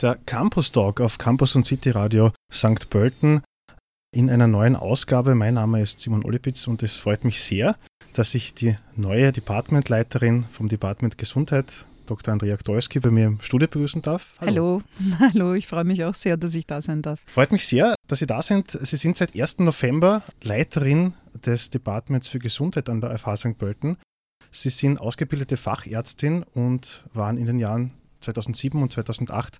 Der Campus Talk auf Campus und City Radio St. Pölten in einer neuen Ausgabe. Mein Name ist Simon Olipitz und es freut mich sehr, dass ich die neue Departmentleiterin vom Department Gesundheit, Dr. Andrea Gdolski, bei mir im Studio begrüßen darf. Hallo. Hallo, Hallo. ich freue mich auch sehr, dass ich da sein darf. Freut mich sehr, dass Sie da sind. Sie sind seit 1. November Leiterin des Departments für Gesundheit an der FH St. Pölten. Sie sind ausgebildete Fachärztin und waren in den Jahren 2007 und 2008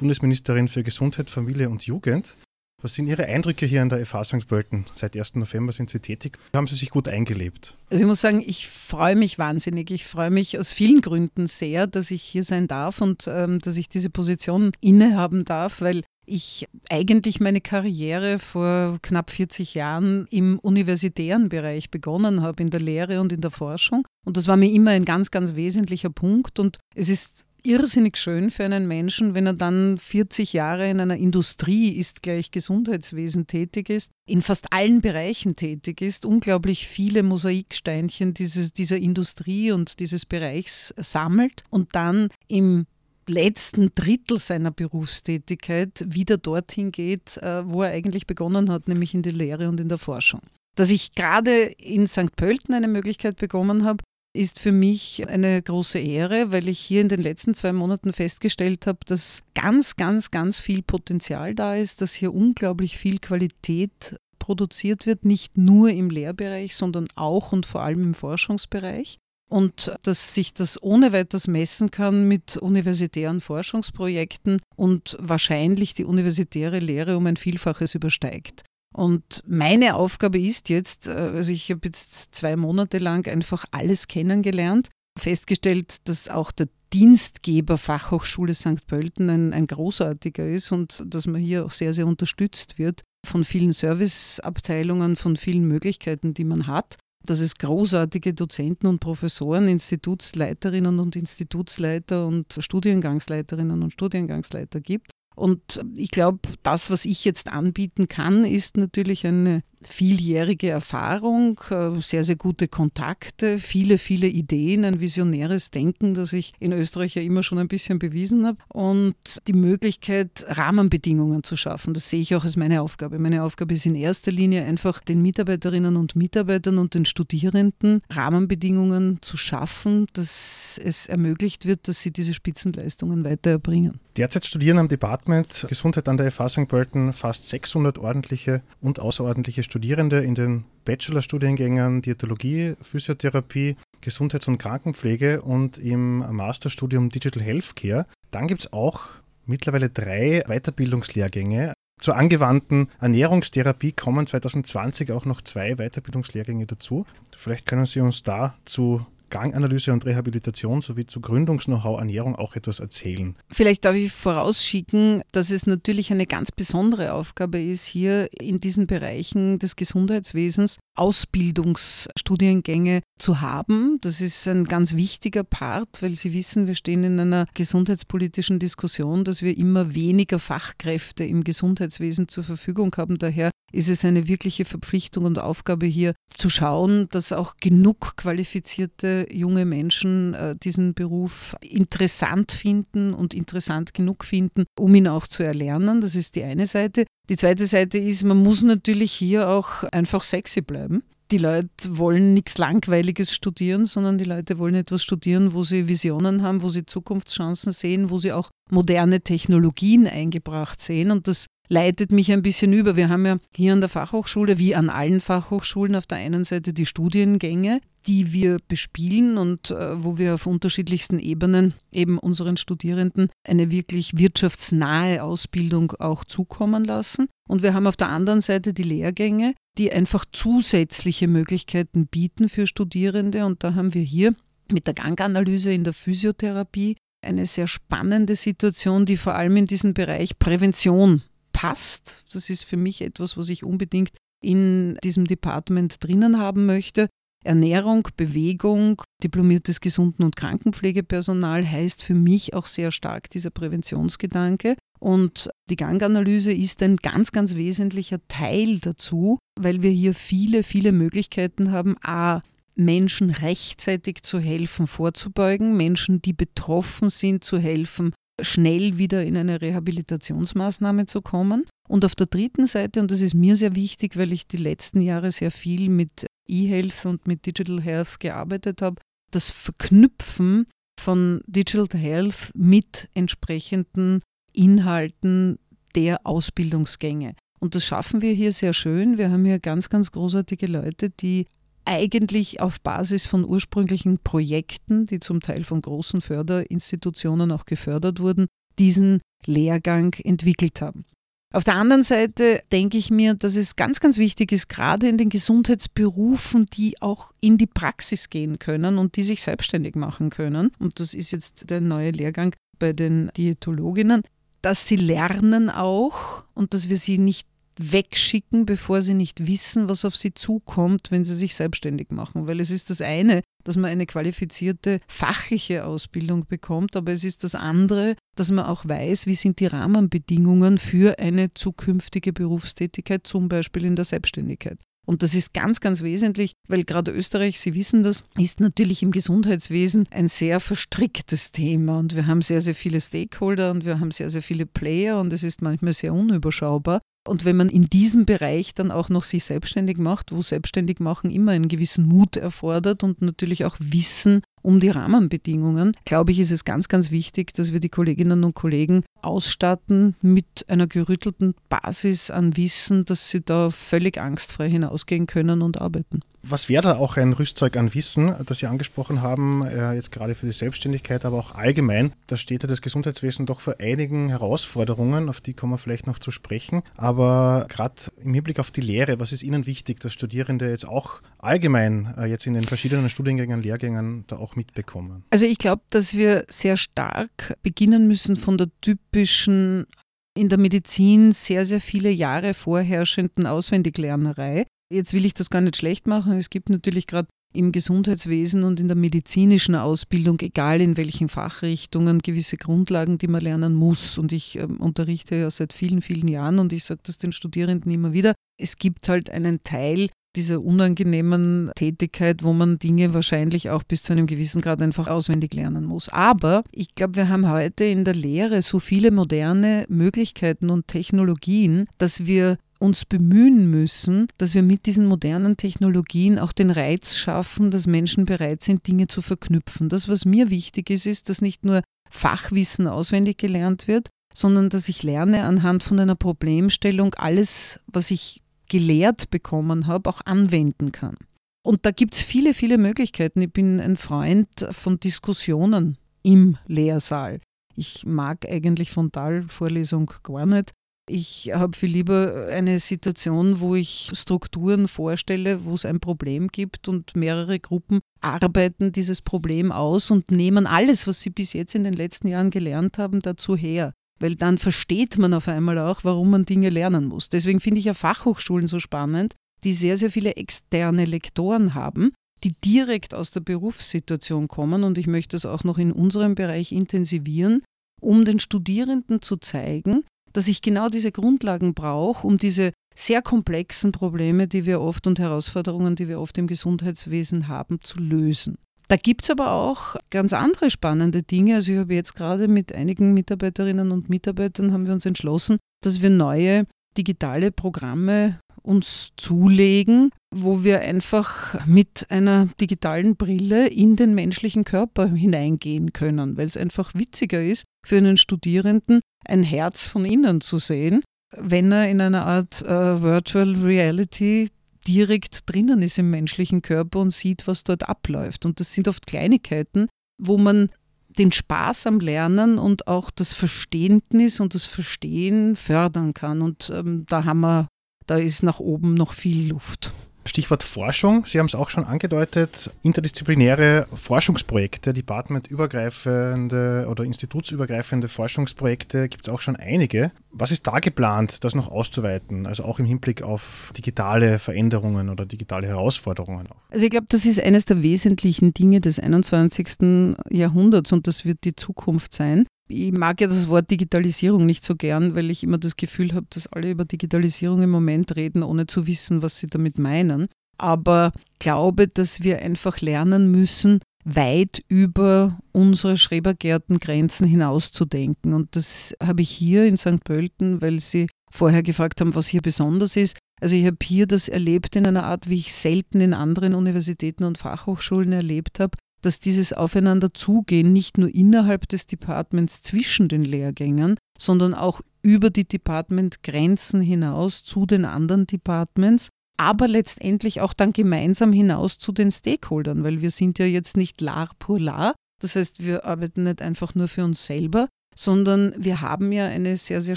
Bundesministerin für Gesundheit, Familie und Jugend. Was sind Ihre Eindrücke hier an der FH St. Pölten? Seit 1. November sind Sie tätig. Haben Sie sich gut eingelebt? Also ich muss sagen, ich freue mich wahnsinnig. Ich freue mich aus vielen Gründen sehr, dass ich hier sein darf und ähm, dass ich diese Position innehaben darf, weil ich eigentlich meine Karriere vor knapp 40 Jahren im universitären Bereich begonnen habe, in der Lehre und in der Forschung. Und das war mir immer ein ganz, ganz wesentlicher Punkt. Und es ist irrsinnig schön für einen Menschen, wenn er dann 40 Jahre in einer Industrie ist, gleich Gesundheitswesen tätig ist, in fast allen Bereichen tätig ist, unglaublich viele Mosaiksteinchen dieses, dieser Industrie und dieses Bereichs sammelt und dann im letzten Drittel seiner Berufstätigkeit wieder dorthin geht, äh, wo er eigentlich begonnen hat, nämlich in der Lehre und in der Forschung. Dass ich gerade in St. Pölten eine Möglichkeit bekommen habe, ist für mich eine große Ehre, weil ich hier in den letzten zwei Monaten festgestellt habe, dass ganz, ganz, ganz viel Potenzial da ist, dass hier unglaublich viel Qualität produziert wird, nicht nur im Lehrbereich, sondern auch und vor allem im Forschungsbereich. Und dass sich das ohne weiteres messen kann mit universitären Forschungsprojekten und wahrscheinlich die universitäre Lehre um ein Vielfaches übersteigt. Und meine Aufgabe ist jetzt, äh, also ich habe jetzt zwei Monate lang einfach alles kennengelernt, festgestellt, dass auch der Dienstgeber Fachhochschule St. Pölten ein, ein großartiger ist und dass man hier auch sehr, sehr unterstützt wird von vielen Serviceabteilungen, von vielen Möglichkeiten, die man hat dass es großartige Dozenten und Professoren, Institutsleiterinnen und Institutsleiter und Studiengangsleiterinnen und Studiengangsleiter gibt. Und ich glaube, das, was ich jetzt anbieten kann, ist natürlich eine vieljährige Erfahrung, äh, sehr, sehr gute Kontakte, viele, viele Ideen, ein visionäres Denken, das ich in Österreich ja immer schon ein bisschen bewiesen habe und die Möglichkeit, Rahmenbedingungen zu schaffen. Das sehe ich auch als meine Aufgabe. Meine Aufgabe ist in erster Linie einfach den Mitarbeiterinnen und Mitarbeitern und den Studierenden Rahmenbedingungen zu schaffen, dass es ermöglicht wird, dass sie diese Spitzenleistungen weiter erbringen. Derzeit studieren am Department Gesundheit an der FH St. Pölten fast 600 ordentliche und außerordentliche Studierende in den Bachelorstudiengängen Diätologie, Physiotherapie, Gesundheits- und Krankenpflege und im Masterstudium Digital Healthcare. Dann gibt es auch mittlerweile drei Weiterbildungslehrgänge. Zur angewandten Ernährungstherapie kommen 2020 auch noch zwei Weiterbildungslehrgänge dazu. Vielleicht können Sie uns dazu Ganganalyse und Rehabilitation sowie zu Gründungs-Know-how Ernährung auch etwas erzählen? Vielleicht darf ich vorausschicken, dass es natürlich eine ganz besondere Aufgabe ist, hier in diesen Bereichen des Gesundheitswesens Ausbildungsstudiengänge zu haben. Das ist ein ganz wichtiger Part, weil Sie wissen, wir stehen in einer gesundheitspolitischen Diskussion, dass wir immer weniger Fachkräfte im Gesundheitswesen zur Verfügung haben. Daher ist es eine wirkliche Verpflichtung und Aufgabe hier zu schauen, dass auch genug qualifizierte junge Menschen äh, diesen Beruf interessant finden und interessant genug finden, um ihn auch zu erlernen. Das ist die eine Seite. Die zweite Seite ist, man muss natürlich hier auch einfach sexy bleiben. Die Leute wollen nichts Langweiliges studieren, sondern die Leute wollen etwas studieren, wo sie Visionen haben, wo sie Zukunftschancen sehen, wo sie auch moderne Technologien eingebracht sehen. Und das leitet mich ein bisschen über. Wir haben ja hier an der Fachhochschule, wie an allen Fachhochschulen, auf der einen Seite die Studiengänge, die wir bespielen und äh, wo wir auf unterschiedlichsten Ebenen eben unseren Studierenden eine wirklich wirtschaftsnahe Ausbildung auch zukommen lassen. Und wir haben auf der anderen Seite die Lehrgänge, die einfach zusätzliche Möglichkeiten bieten für Studierende. Und da haben wir hier mit der Ganganalyse in der Physiotherapie eine sehr spannende Situation, die vor allem in diesem Bereich Prävention passt. Das ist für mich etwas, was ich unbedingt in diesem Department drinnen haben möchte. Ernährung, Bewegung, diplomiertes Gesunden- und Krankenpflegepersonal heißt für mich auch sehr stark dieser Präventionsgedanke. Und die Ganganalyse ist ein ganz, ganz wesentlicher Teil dazu, weil wir hier viele, viele Möglichkeiten haben, a, Menschen rechtzeitig zu helfen, vorzubeugen, Menschen, die betroffen sind, zu helfen, schnell wieder in eine Rehabilitationsmaßnahme zu kommen. Und auf der dritten Seite, und das ist mir sehr wichtig, weil ich die letzten Jahre sehr viel mit E-Health und mit Digital Health gearbeitet habe, das Verknüpfen von Digital Health mit entsprechenden Inhalten der Ausbildungsgänge. Und das schaffen wir hier sehr schön. Wir haben hier ganz, ganz großartige Leute, die eigentlich auf Basis von ursprünglichen Projekten, die zum Teil von großen Förderinstitutionen auch gefördert wurden, diesen Lehrgang entwickelt haben. Auf der anderen Seite denke ich mir, dass es ganz, ganz wichtig ist, gerade in den Gesundheitsberufen, die auch in die Praxis gehen können und die sich selbstständig machen können. Und das ist jetzt der neue Lehrgang bei den Diätologinnen, dass sie lernen auch und dass wir sie nicht wegschicken, bevor sie nicht wissen, was auf sie zukommt, wenn sie sich selbstständig machen. Weil es ist das eine, dass man eine qualifizierte fachliche Ausbildung bekommt, aber es ist das andere, dass man auch weiß, wie sind die Rahmenbedingungen für eine zukünftige Berufstätigkeit, zum Beispiel in der Selbstständigkeit. Und das ist ganz, ganz wesentlich, weil gerade Österreich, Sie wissen das, ist natürlich im Gesundheitswesen ein sehr verstricktes Thema. Und wir haben sehr, sehr viele Stakeholder und wir haben sehr, sehr viele Player und es ist manchmal sehr unüberschaubar. Und wenn man in diesem Bereich dann auch noch sich selbstständig macht, wo selbstständig machen immer einen gewissen Mut erfordert und natürlich auch Wissen um die Rahmenbedingungen, glaube ich, ist es ganz, ganz wichtig, dass wir die Kolleginnen und Kollegen ausstatten mit einer gerüttelten Basis an Wissen, dass sie da völlig angstfrei hinausgehen können und arbeiten. Was wäre da auch ein Rüstzeug an Wissen, das Sie angesprochen haben, äh, jetzt gerade für die Selbstständigkeit, aber auch allgemein? Da steht ja das Gesundheitswesen doch vor einigen Herausforderungen, auf die kommen wir vielleicht noch zu sprechen. Aber gerade im Hinblick auf die Lehre, was ist Ihnen wichtig, dass Studierende jetzt auch allgemein äh, jetzt in den verschiedenen Studiengängen, Lehrgängen da auch mitbekommen? Also ich glaube, dass wir sehr stark beginnen müssen von der typischen in der Medizin sehr, sehr viele Jahre vorherrschenden Auswendiglernerei. Jetzt will ich das gar nicht schlecht machen. Es gibt natürlich gerade im Gesundheitswesen und in der medizinischen Ausbildung, egal in welchen Fachrichtungen, gewisse Grundlagen, die man lernen muss. Und ich äh, unterrichte ja seit vielen, vielen Jahren und ich sage das den Studierenden immer wieder. Es gibt halt einen Teil dieser unangenehmen Tätigkeit, wo man Dinge wahrscheinlich auch bis zu einem gewissen Grad einfach auswendig lernen muss. Aber ich glaube, wir haben heute in der Lehre so viele moderne Möglichkeiten und Technologien, dass wir uns bemühen müssen, dass wir mit diesen modernen Technologien auch den Reiz schaffen, dass Menschen bereit sind, Dinge zu verknüpfen. Das, was mir wichtig ist, ist, dass nicht nur Fachwissen auswendig gelernt wird, sondern dass ich lerne anhand von einer Problemstellung alles, was ich gelehrt bekommen habe, auch anwenden kann. Und da gibt es viele, viele Möglichkeiten. Ich bin ein Freund von Diskussionen im Lehrsaal. Ich mag eigentlich Frontalvorlesung gar nicht. Ich habe viel lieber eine Situation, wo ich Strukturen vorstelle, wo es ein Problem gibt und mehrere Gruppen arbeiten dieses Problem aus und nehmen alles, was sie bis jetzt in den letzten Jahren gelernt haben, dazu her. Weil dann versteht man auf einmal auch, warum man Dinge lernen muss. Deswegen finde ich ja Fachhochschulen so spannend, die sehr, sehr viele externe Lektoren haben, die direkt aus der Berufssituation kommen. Und ich möchte das auch noch in unserem Bereich intensivieren, um den Studierenden zu zeigen, dass ich genau diese Grundlagen brauche, um diese sehr komplexen Probleme, die wir oft und Herausforderungen, die wir oft im Gesundheitswesen haben, zu lösen. Da gibt es aber auch ganz andere spannende Dinge. Also ich habe jetzt gerade mit einigen Mitarbeiterinnen und Mitarbeitern haben wir uns entschlossen, dass wir neue digitale Programme uns zulegen, wo wir einfach mit einer digitalen Brille in den menschlichen Körper hineingehen können, weil es einfach witziger ist für einen Studierenden, ein Herz von innen zu sehen, wenn er in einer Art äh, Virtual Reality direkt drinnen ist im menschlichen Körper und sieht, was dort abläuft. Und das sind oft Kleinigkeiten, wo man den Spaß am Lernen und auch das Verständnis und das Verstehen fördern kann. Und ähm, da haben wir, da ist nach oben noch viel Luft. Stichwort Forschung, Sie haben es auch schon angedeutet, interdisziplinäre Forschungsprojekte, departmentübergreifende oder institutsübergreifende Forschungsprojekte gibt es auch schon einige. Was ist da geplant, das noch auszuweiten, also auch im Hinblick auf digitale Veränderungen oder digitale Herausforderungen? Also ich glaube, das ist eines der wesentlichen Dinge des 21. Jahrhunderts und das wird die Zukunft sein ich mag ja das Wort Digitalisierung nicht so gern, weil ich immer das Gefühl habe, dass alle über Digitalisierung im Moment reden, ohne zu wissen, was sie damit meinen. Aber glaube, dass wir einfach lernen müssen, weit über unsere Schrebergärtengrenzen hinauszudenken. Und das habe ich hier in St. Pölten, weil Sie vorher gefragt haben, was hier besonders ist. Also ich habe hier das erlebt in einer Art, wie ich selten in anderen Universitäten und Fachhochschulen erlebt habe, dass dieses Aufeinanderzugehen nicht nur innerhalb des Departments zwischen den Lehrgängen, sondern auch über die Departmentgrenzen hinaus zu den anderen Departments, aber letztendlich auch dann gemeinsam hinaus zu den Stakeholdern, weil wir sind ja jetzt nicht lar pour lar. Das heißt, wir arbeiten nicht einfach nur für uns selber, sondern wir haben ja eine sehr, sehr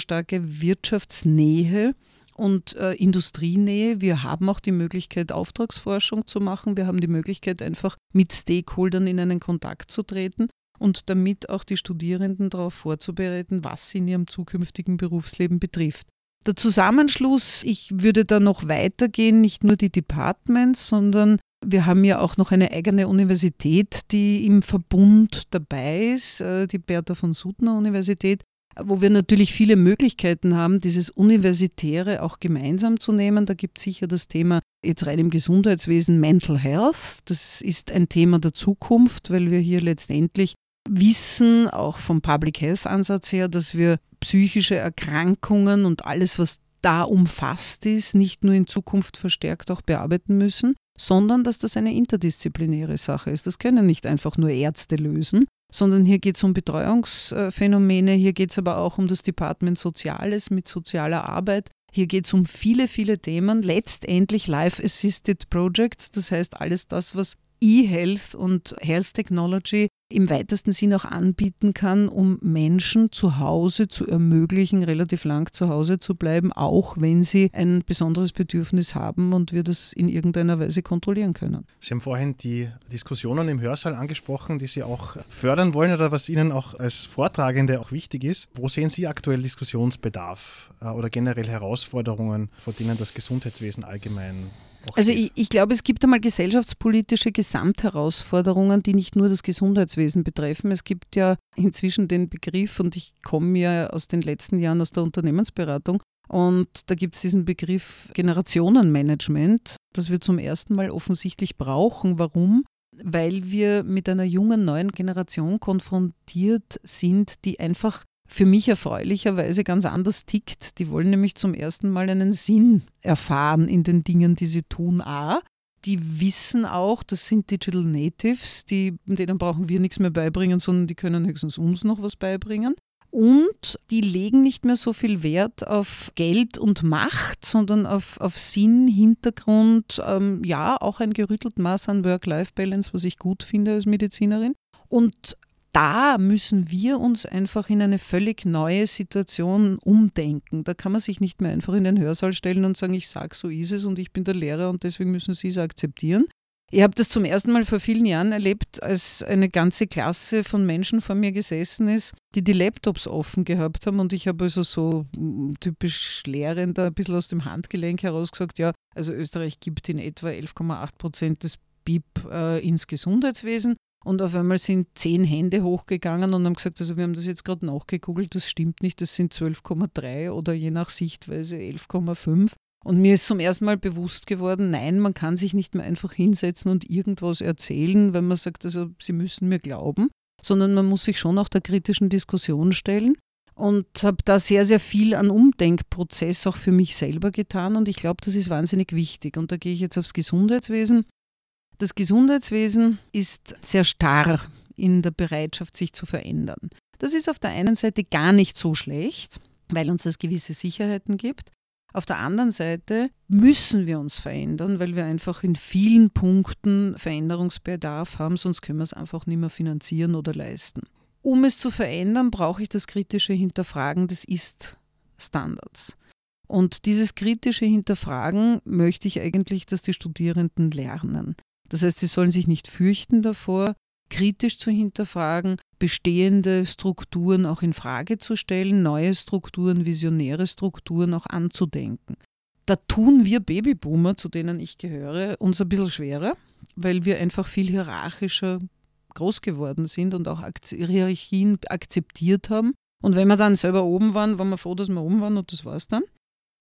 starke Wirtschaftsnähe und äh, Industrienähe. Wir haben auch die Möglichkeit, Auftragsforschung zu machen. Wir haben die Möglichkeit, einfach mit Stakeholdern in einen Kontakt zu treten und damit auch die Studierenden darauf vorzubereiten, was sie in ihrem zukünftigen Berufsleben betrifft. Der Zusammenschluss, ich würde da noch weitergehen, nicht nur die Departments, sondern wir haben ja auch noch eine eigene Universität, die im Verbund dabei ist, äh, die Bertha von Suttner Universität, wo wir natürlich viele Möglichkeiten haben, dieses Universitäre auch gemeinsam zu nehmen. Da gibt es sicher das Thema jetzt rein im Gesundheitswesen Mental Health. Das ist ein Thema der Zukunft, weil wir hier letztendlich wissen, auch vom Public Health Ansatz her, dass wir psychische Erkrankungen und alles, was da umfasst ist, nicht nur in Zukunft verstärkt auch bearbeiten müssen, sondern dass das eine interdisziplinäre Sache ist. Das können nicht einfach nur Ärzte lösen, sondern hier geht es um Betreuungsphänomene, hier geht es aber auch um das Department Soziales mit sozialer Arbeit. Hier geht es um viele, viele Themen, letztendlich Life-Assisted Projects, das heißt alles das, was E-Health und Health Technology im weitesten Sinn auch anbieten kann, um Menschen zu Hause zu ermöglichen, relativ lang zu Hause zu bleiben, auch wenn sie ein besonderes Bedürfnis haben und wir das in irgendeiner Weise kontrollieren können. Sie haben vorhin die Diskussionen im Hörsaal angesprochen, die Sie auch fördern wollen oder was Ihnen auch als Vortragende auch wichtig ist. Wo sehen Sie aktuell Diskussionsbedarf äh, oder generell Herausforderungen, vor denen das Gesundheitswesen allgemein also ich, ich, glaube, es gibt einmal gesellschaftspolitische Gesamtherausforderungen, die nicht nur das Gesundheitswesen betreffen. Es gibt ja inzwischen den Begriff, und ich komme ja aus den letzten Jahren aus der Unternehmensberatung, und da gibt es diesen Begriff Generationenmanagement, das wir zum ersten Mal offensichtlich brauchen. Warum? Weil wir mit einer jungen neuen Generation konfrontiert sind, die einfach für mich erfreulicherweise ganz anders tickt. Die wollen nämlich zum ersten Mal einen Sinn erfahren in den Dingen, die sie tun. A, die wissen auch, das sind Digital Natives, die, denen brauchen wir nichts mehr beibringen, sondern die können höchstens uns noch was beibringen. Und die legen nicht mehr so viel Wert auf Geld und Macht, sondern auf, auf Sinn, Hintergrund, ähm, ja, auch ein gerüttelt Maß an Work-Life-Balance, was ich gut finde als Medizinerin. Und da müssen wir uns einfach in eine völlig neue Situation umdenken. Da kann man sich nicht mehr einfach in den Hörsaal stellen und sagen, ich sage, so ist es und ich bin der Lehrer und deswegen müssen Sie es akzeptieren. Ich habe das zum ersten Mal vor vielen Jahren erlebt, als eine ganze Klasse von Menschen vor mir gesessen ist, die die Laptops offen gehabt haben und ich habe also so mm, typisch Lehrender ein bisschen aus dem Handgelenk heraus gesagt, ja, also Österreich gibt in etwa 11,8 Prozent des BIP äh, ins Gesundheitswesen und auf einmal sind zehn Hände hochgegangen und haben gesagt, also wir haben das jetzt gerade nachgegoogelt, das stimmt nicht, das sind 12,3 oder je nach Sichtweise 11,5. Und mir ist zum ersten Mal bewusst geworden, nein, man kann sich nicht mehr einfach hinsetzen und irgendwas erzählen, wenn man sagt, also sie müssen mir glauben, sondern man muss sich schon auch der kritischen Diskussion stellen und habe da sehr, sehr viel an Umdenkprozess auch für mich selber getan und ich glaube, das ist wahnsinnig wichtig. Und da gehe ich jetzt aufs Gesundheitswesen. Das Gesundheitswesen ist sehr starr in der Bereitschaft, sich zu verändern. Das ist auf der einen Seite gar nicht so schlecht, weil uns das gewisse Sicherheiten gibt. Auf der anderen Seite müssen wir uns verändern, weil wir einfach in vielen Punkten Veränderungsbedarf haben, sonst können wir es einfach nicht mehr finanzieren oder leisten. Um es zu verändern, brauche ich das kritische Hinterfragen des Ist-Standards. Und dieses kritische Hinterfragen möchte ich eigentlich, dass die Studierenden lernen. Das heißt, sie sollen sich nicht fürchten davor, kritisch zu hinterfragen, bestehende Strukturen auch in Frage zu stellen, neue Strukturen, visionäre Strukturen auch anzudenken. Da tun wir Babyboomer, zu denen ich gehöre, uns ein bisschen schwerer, weil wir einfach viel hierarchischer groß geworden sind und auch Hierarchien akzeptiert haben. Und wenn wir dann selber oben waren, waren wir froh, dass wir oben waren und das war es dann.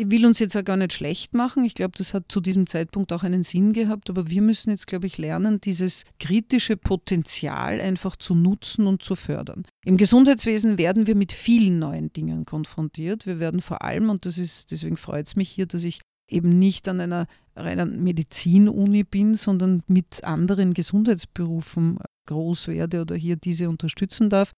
Ich will uns jetzt auch gar nicht schlecht machen. Ich glaube, das hat zu diesem Zeitpunkt auch einen Sinn gehabt. Aber wir müssen jetzt, glaube ich, lernen, dieses kritische Potenzial einfach zu nutzen und zu fördern. Im Gesundheitswesen werden wir mit vielen neuen Dingen konfrontiert. Wir werden vor allem, und das ist, deswegen freut es mich hier, dass ich eben nicht an einer reinen Medizinuni bin, sondern mit anderen Gesundheitsberufen groß werde oder hier diese unterstützen darf.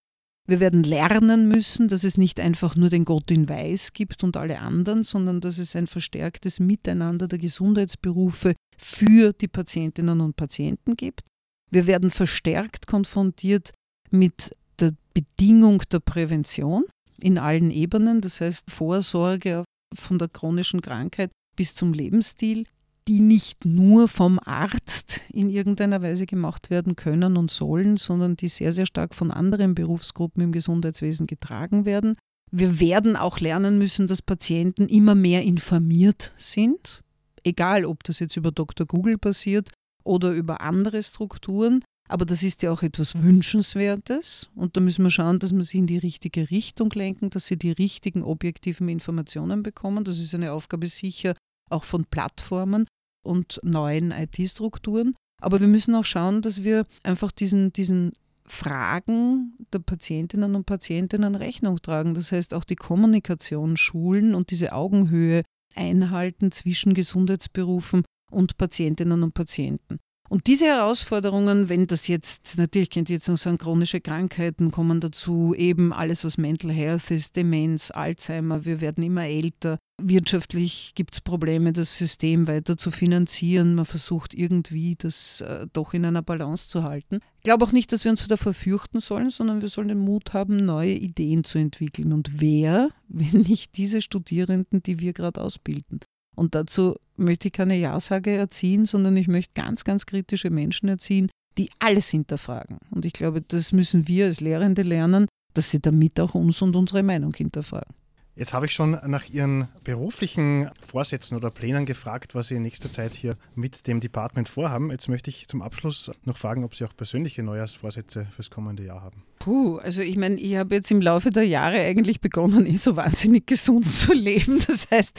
Wir werden lernen müssen, dass es nicht einfach nur den Gott in Weiß gibt und alle anderen, sondern dass es ein verstärktes Miteinander der Gesundheitsberufe für die Patientinnen und Patienten gibt. Wir werden verstärkt konfrontiert mit der Bedingung der Prävention in allen Ebenen, das heißt Vorsorge von der chronischen Krankheit bis zum Lebensstil, die nicht nur vom Arzt in irgendeiner Weise gemacht werden können und sollen, sondern die sehr, sehr stark von anderen Berufsgruppen im Gesundheitswesen getragen werden. Wir werden auch lernen müssen, dass Patienten immer mehr informiert sind, egal ob das jetzt über Dr. Google passiert oder über andere Strukturen. Aber das ist ja auch etwas Wünschenswertes und da müssen wir schauen, dass wir sie in die richtige Richtung lenken, dass sie die richtigen objektiven Informationen bekommen. Das ist eine Aufgabe sicher auch von Plattformen und neuen IT-Strukturen. Aber wir müssen auch schauen, dass wir einfach diesen, diesen Fragen der Patientinnen und Patientinnen Rechnung tragen. Das heißt, auch die Kommunikation schulen und diese Augenhöhe einhalten zwischen Gesundheitsberufen und Patientinnen und Patienten. Und diese Herausforderungen, wenn das jetzt, natürlich könnt ihr jetzt noch sagen, chronische Krankheiten kommen dazu, eben alles, was Mental Health ist, Demenz, Alzheimer, wir werden immer älter. Wirtschaftlich gibt es Probleme, das System weiter zu finanzieren. Man versucht irgendwie, das äh, doch in einer Balance zu halten. Ich glaube auch nicht, dass wir uns davor fürchten sollen, sondern wir sollen den Mut haben, neue Ideen zu entwickeln. Und wer, wenn nicht diese Studierenden, die wir gerade ausbilden? Und dazu möchte ich keine Ja-Sage erziehen, sondern ich möchte ganz, ganz kritische Menschen erziehen, die alles hinterfragen. Und ich glaube, das müssen wir als Lehrende lernen, dass sie damit auch uns und unsere Meinung hinterfragen. Jetzt habe ich schon nach Ihren beruflichen Vorsätzen oder Plänen gefragt, was Sie in nächster Zeit hier mit dem Department vorhaben. Jetzt möchte ich zum Abschluss noch fragen, ob Sie auch persönliche Neujahrsvorsätze fürs kommende Jahr haben. Puh, also ich meine, ich habe jetzt im Laufe der Jahre eigentlich begonnen, eh so wahnsinnig gesund zu leben. Das heißt,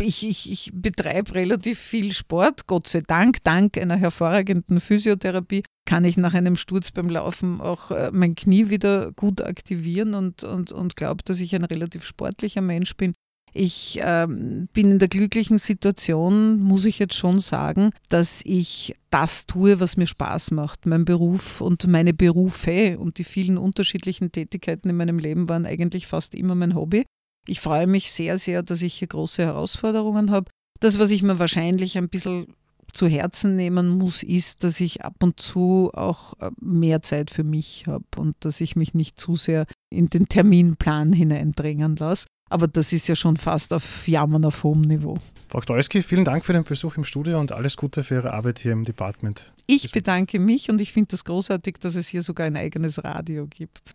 ich, ich, ich betreibe relativ viel Sport, Gott sei Dank, dank einer hervorragenden Physiotherapie kann ich nach einem Sturz beim Laufen auch äh, mein Knie wieder gut aktivieren und, und, und glaube, dass ich ein relativ sportlicher Mensch bin. Ich ähm, bin in der glücklichen Situation, muss ich jetzt schon sagen, dass ich das tue, was mir Spaß macht. Mein Beruf und meine Berufe und die vielen unterschiedlichen Tätigkeiten in meinem Leben waren eigentlich fast immer mein Hobby. Ich freue mich sehr, sehr, dass ich hier große Herausforderungen habe. Das, was ich mir wahrscheinlich ein bisschen zu Herzen nehmen muss, ist, dass ich ab und zu auch äh, mehr Zeit für mich habe und dass ich mich nicht zu sehr in den Terminplan hineindrängen lasse. Aber das ist ja schon fast auf Jammern auf hohem Niveau. Frau Gdolski, vielen Dank für den Besuch im Studio und alles Gute für Ihre Arbeit hier im Department. Ich bedanke mich und ich finde das großartig, dass es hier sogar ein eigenes Radio gibt.